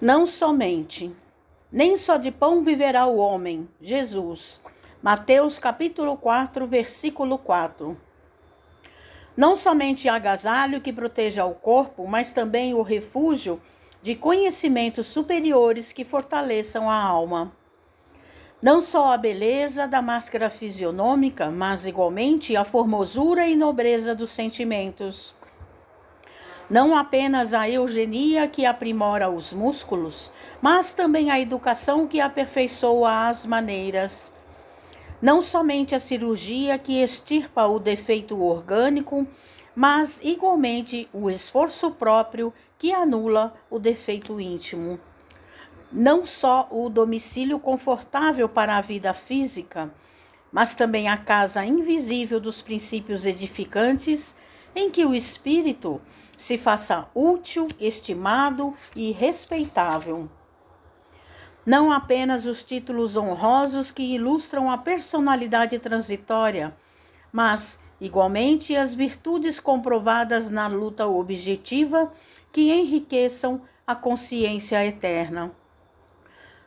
Não somente, nem só de pão viverá o homem, Jesus. Mateus capítulo 4, versículo 4. Não somente agasalho que proteja o corpo, mas também o refúgio de conhecimentos superiores que fortaleçam a alma. Não só a beleza da máscara fisionômica, mas igualmente a formosura e nobreza dos sentimentos. Não apenas a eugenia que aprimora os músculos, mas também a educação que aperfeiçoa as maneiras. Não somente a cirurgia que extirpa o defeito orgânico, mas igualmente o esforço próprio que anula o defeito íntimo não só o domicílio confortável para a vida física, mas também a casa invisível dos princípios edificantes em que o espírito se faça útil, estimado e respeitável. Não apenas os títulos honrosos que ilustram a personalidade transitória, mas igualmente as virtudes comprovadas na luta objetiva que enriqueçam a consciência eterna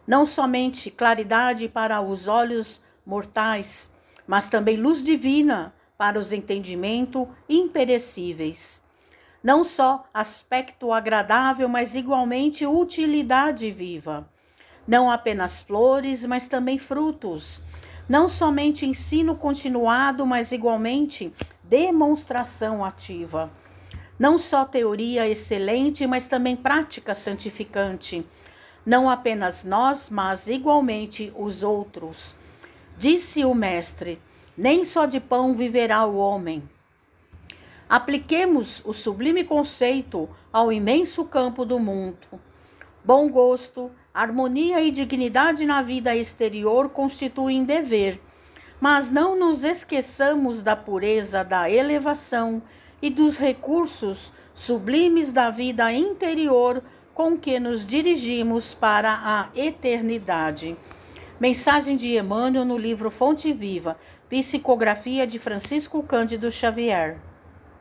não somente claridade para os olhos mortais, mas também luz divina para os entendimentos imperecíveis. Não só aspecto agradável, mas igualmente utilidade viva. Não apenas flores, mas também frutos. Não somente ensino continuado, mas igualmente demonstração ativa. Não só teoria excelente, mas também prática santificante não apenas nós, mas igualmente os outros. Disse o Mestre: nem só de pão viverá o homem. Apliquemos o sublime conceito ao imenso campo do mundo. Bom gosto, harmonia e dignidade na vida exterior constituem dever, mas não nos esqueçamos da pureza da elevação e dos recursos sublimes da vida interior com que nos dirigimos para a eternidade. Mensagem de Emmanuel no livro Fonte Viva, Psicografia de Francisco Cândido Xavier.